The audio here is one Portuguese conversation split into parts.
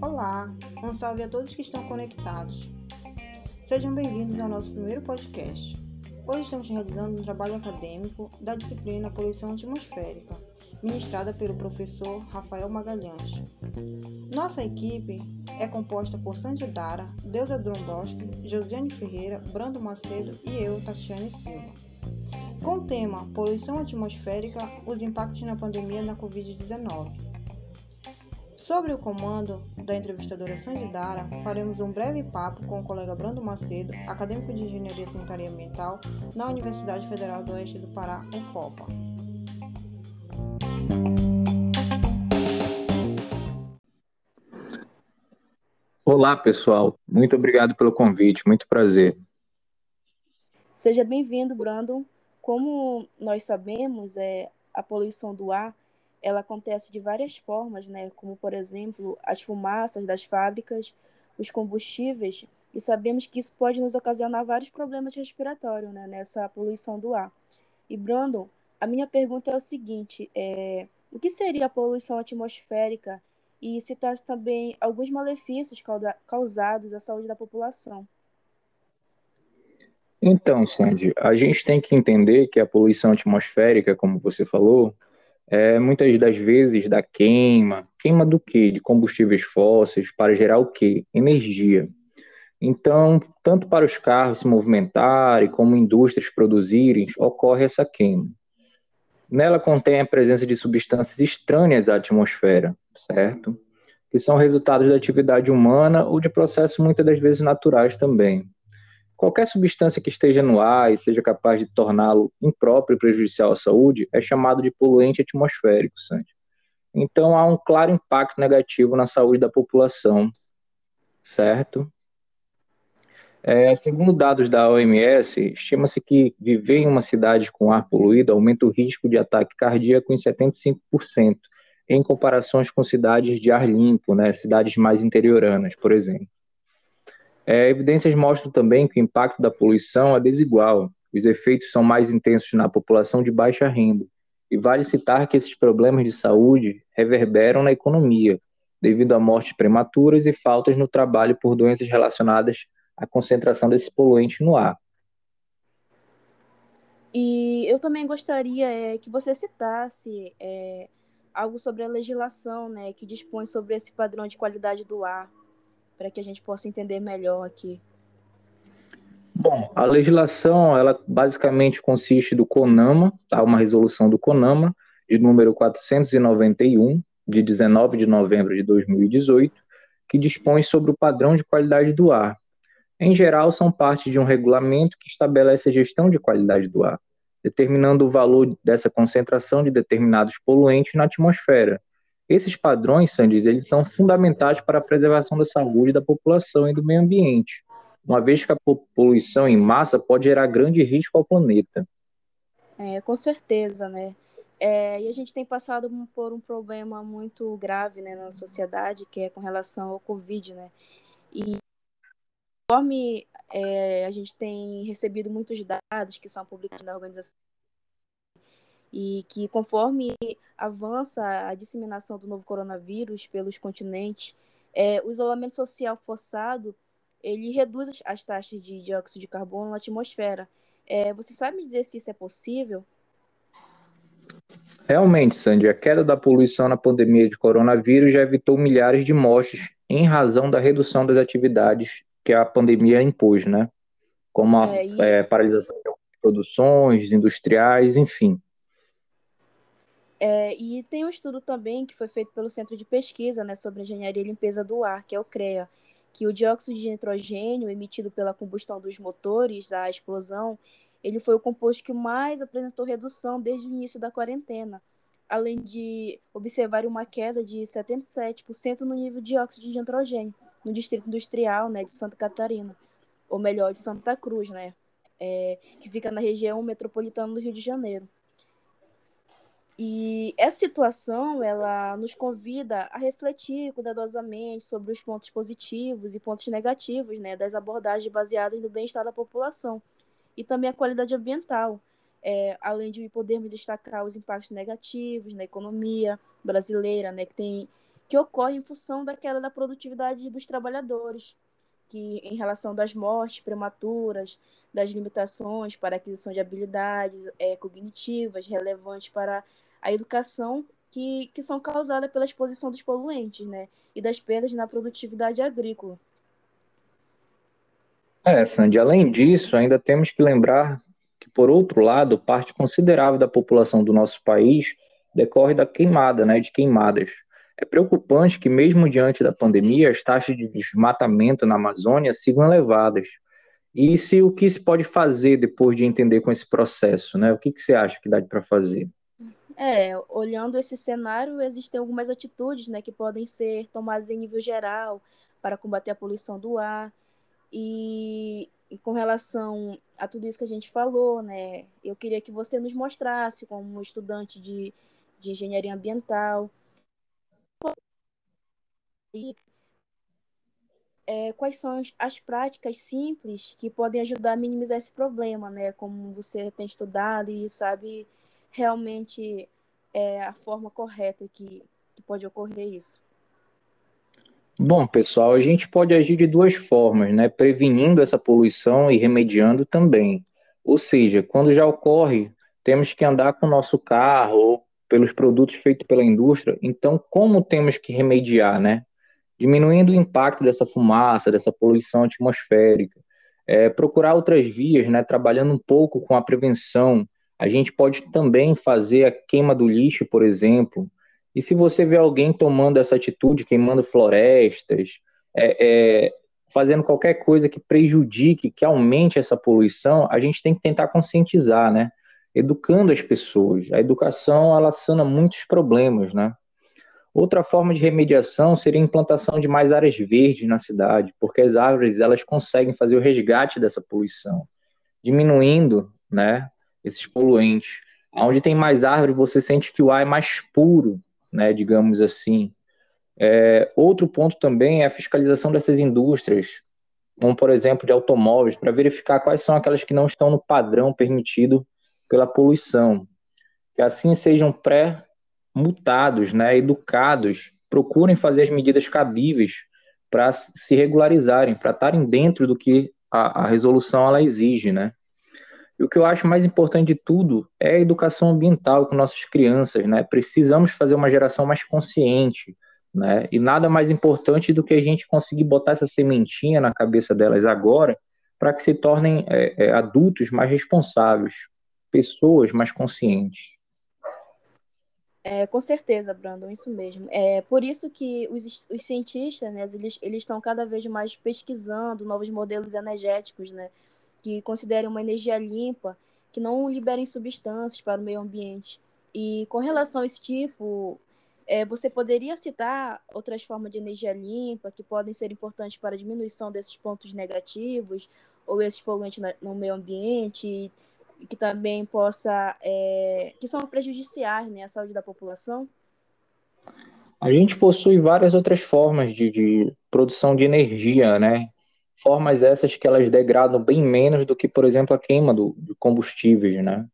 Olá, um salve a todos que estão conectados. Sejam bem-vindos ao nosso primeiro podcast. Hoje estamos realizando um trabalho acadêmico da disciplina Poluição Atmosférica, ministrada pelo professor Rafael Magalhães. Nossa equipe é composta por Sandy Dara, Deusa Drondowski, Josiane Ferreira, Brando Macedo e eu, Tatiane Silva. Com o tema Poluição Atmosférica, os impactos na pandemia da Covid-19. Sobre o comando da entrevistadora Sandy Dara, faremos um breve papo com o colega Brando Macedo, acadêmico de Engenharia Sanitária e Ambiental na Universidade Federal do Oeste do Pará, UFOPA. Olá, pessoal. Muito obrigado pelo convite. Muito prazer. Seja bem-vindo, Brandon. Como nós sabemos, é, a poluição do ar ela acontece de várias formas, né? Como, por exemplo, as fumaças das fábricas, os combustíveis, e sabemos que isso pode nos ocasionar vários problemas respiratórios, né? Nessa poluição do ar. E, Brandon, a minha pergunta é o seguinte, é, o que seria a poluição atmosférica e citar também alguns malefícios causados à saúde da população? Então, Sandy, a gente tem que entender que a poluição atmosférica, como você falou, é, muitas das vezes da queima, queima do quê? De combustíveis fósseis para gerar o quê? Energia. Então, tanto para os carros se movimentarem como indústrias produzirem, ocorre essa queima. Nela contém a presença de substâncias estranhas à atmosfera, certo? Que são resultados da atividade humana ou de processos muitas das vezes naturais também. Qualquer substância que esteja no ar e seja capaz de torná-lo impróprio e prejudicial à saúde é chamado de poluente atmosférico, Sandy. Então há um claro impacto negativo na saúde da população, certo? É, segundo dados da OMS, estima-se que viver em uma cidade com ar poluído aumenta o risco de ataque cardíaco em 75%, em comparações com cidades de ar limpo, né, cidades mais interioranas, por exemplo. É, evidências mostram também que o impacto da poluição é desigual. Os efeitos são mais intensos na população de baixa renda. E vale citar que esses problemas de saúde reverberam na economia, devido a mortes prematuras e faltas no trabalho por doenças relacionadas à concentração desse poluente no ar. E eu também gostaria é, que você citasse é, algo sobre a legislação né, que dispõe sobre esse padrão de qualidade do ar para que a gente possa entender melhor aqui. Bom, a legislação, ela basicamente consiste do CONAMA, tá? uma resolução do CONAMA, de número 491, de 19 de novembro de 2018, que dispõe sobre o padrão de qualidade do ar. Em geral, são parte de um regulamento que estabelece a gestão de qualidade do ar, determinando o valor dessa concentração de determinados poluentes na atmosfera, esses padrões, Sandy, eles são fundamentais para a preservação da saúde da população e do meio ambiente, uma vez que a poluição em massa pode gerar grande risco ao planeta. É, com certeza, né? É, e a gente tem passado por um problema muito grave né, na sociedade, que é com relação ao Covid, né? E conforme é, a gente tem recebido muitos dados que são publicados na organização e que conforme avança a disseminação do novo coronavírus pelos continentes, é, o isolamento social forçado ele reduz as, as taxas de dióxido de carbono na atmosfera. É, você sabe dizer se isso é possível? Realmente, Sandy, a queda da poluição na pandemia de coronavírus já evitou milhares de mortes em razão da redução das atividades que a pandemia impôs, né? Como a é, é, paralisação de produções industriais, enfim. É, e tem um estudo também que foi feito pelo Centro de Pesquisa né, sobre Engenharia e Limpeza do Ar, que é o CREA, que o dióxido de nitrogênio emitido pela combustão dos motores, a explosão, ele foi o composto que mais apresentou redução desde o início da quarentena, além de observar uma queda de 77% no nível de dióxido de nitrogênio no distrito industrial né, de Santa Catarina, ou melhor, de Santa Cruz, né, é, que fica na região metropolitana do Rio de Janeiro. E essa situação, ela nos convida a refletir cuidadosamente sobre os pontos positivos e pontos negativos, né, das abordagens baseadas no bem-estar da população e também a qualidade ambiental. é, além de podermos destacar os impactos negativos na economia brasileira, né, que, tem, que ocorre em função da queda da produtividade dos trabalhadores, que em relação das mortes prematuras, das limitações para aquisição de habilidades é, cognitivas relevantes para a educação que, que são causadas pela exposição dos poluentes, né, e das perdas na produtividade agrícola. É, Sandy, além disso, ainda temos que lembrar que, por outro lado, parte considerável da população do nosso país decorre da queimada, né, de queimadas. É preocupante que, mesmo diante da pandemia, as taxas de desmatamento na Amazônia sigam elevadas. E se o que se pode fazer depois de entender com esse processo, né? O que, que você acha que dá para fazer? É, olhando esse cenário, existem algumas atitudes, né, que podem ser tomadas em nível geral para combater a poluição do ar. E, e com relação a tudo isso que a gente falou, né, eu queria que você nos mostrasse, como estudante de, de engenharia ambiental, é, quais são as práticas simples que podem ajudar a minimizar esse problema, né? Como você tem estudado e sabe realmente é a forma correta que, que pode ocorrer isso. Bom, pessoal, a gente pode agir de duas formas, né? Prevenindo essa poluição e remediando também. Ou seja, quando já ocorre, temos que andar com o nosso carro ou pelos produtos feitos pela indústria. Então, como temos que remediar, né? Diminuindo o impacto dessa fumaça, dessa poluição atmosférica. É, procurar outras vias, né? Trabalhando um pouco com a prevenção. A gente pode também fazer a queima do lixo, por exemplo, e se você vê alguém tomando essa atitude, queimando florestas, é, é, fazendo qualquer coisa que prejudique, que aumente essa poluição, a gente tem que tentar conscientizar, né? Educando as pessoas. A educação, ela sana muitos problemas, né? Outra forma de remediação seria a implantação de mais áreas verdes na cidade, porque as árvores, elas conseguem fazer o resgate dessa poluição, diminuindo, né, esses poluentes. Onde tem mais árvore, você sente que o ar é mais puro, né, digamos assim. É, outro ponto também é a fiscalização dessas indústrias, como por exemplo de automóveis, para verificar quais são aquelas que não estão no padrão permitido pela poluição, que assim sejam pré-multados, né, educados, procurem fazer as medidas cabíveis para se regularizarem, para estarem dentro do que a, a resolução ela exige, né? E o que eu acho mais importante de tudo é a educação ambiental com nossas crianças, né? Precisamos fazer uma geração mais consciente, né? E nada mais importante do que a gente conseguir botar essa sementinha na cabeça delas agora, para que se tornem é, é, adultos mais responsáveis, pessoas mais conscientes. É, com certeza, Brandon, isso mesmo. É por isso que os, os cientistas, né, eles, eles estão cada vez mais pesquisando novos modelos energéticos, né, que considerem uma energia limpa, que não liberem substâncias para o meio ambiente. E com relação a esse tipo, é, você poderia citar outras formas de energia limpa que podem ser importantes para a diminuição desses pontos negativos ou esses poluentes no meio ambiente que também possa é, que são prejudiciais né, à saúde da população? A gente possui várias outras formas de, de produção de energia, né? Formas essas que elas degradam bem menos do que, por exemplo, a queima do, de combustíveis, né?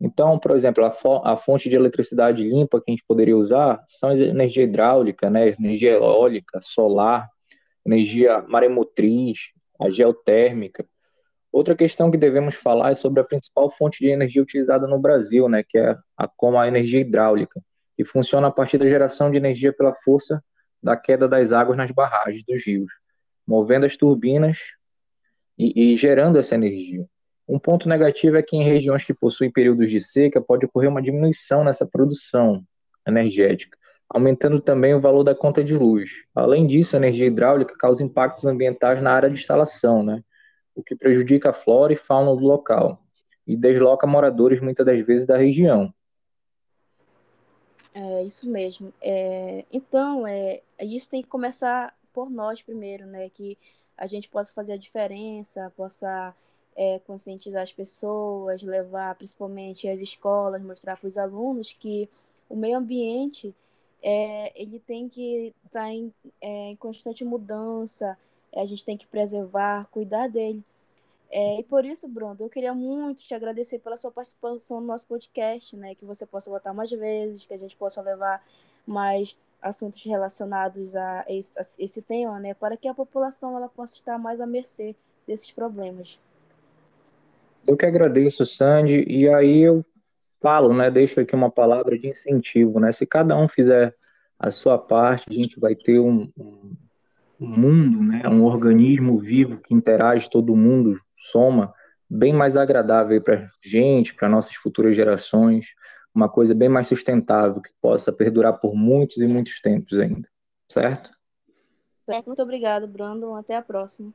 Então, por exemplo, a, fo a, fonte de eletricidade limpa que a gente poderia usar são energia hidráulica, né? Energia eólica, solar, energia maremotriz, a geotérmica. Outra questão que devemos falar é sobre a principal fonte de energia utilizada no Brasil, né? Que é a, como a energia hidráulica, que funciona a partir da geração de energia pela força da queda das águas nas barragens dos rios movendo as turbinas e, e gerando essa energia. Um ponto negativo é que em regiões que possuem períodos de seca pode ocorrer uma diminuição nessa produção energética, aumentando também o valor da conta de luz. Além disso, a energia hidráulica causa impactos ambientais na área de instalação, né? o que prejudica a flora e fauna do local e desloca moradores muitas das vezes da região. É isso mesmo. É, então, é, isso tem que começar por nós primeiro, né? Que a gente possa fazer a diferença, possa é, conscientizar as pessoas, levar principalmente as escolas, mostrar para os alunos que o meio ambiente é, ele tem que estar tá em, é, em, constante mudança, a gente tem que preservar, cuidar dele. É, e por isso, Bruno, eu queria muito te agradecer pela sua participação no nosso podcast, né? Que você possa voltar mais vezes, que a gente possa levar mais assuntos relacionados a esse, a esse tema, né? Para que a população ela possa estar mais à mercê desses problemas. Eu que agradeço, Sandy, e aí eu falo, né? Deixo aqui uma palavra de incentivo, né? Se cada um fizer a sua parte, a gente vai ter um, um, mundo, né? Um organismo vivo que interage todo mundo soma bem mais agradável para a gente, para nossas futuras gerações, uma coisa bem mais sustentável, que possa perdurar por muitos e muitos tempos ainda, certo? Certo, muito obrigado, Brandon. Até a próxima.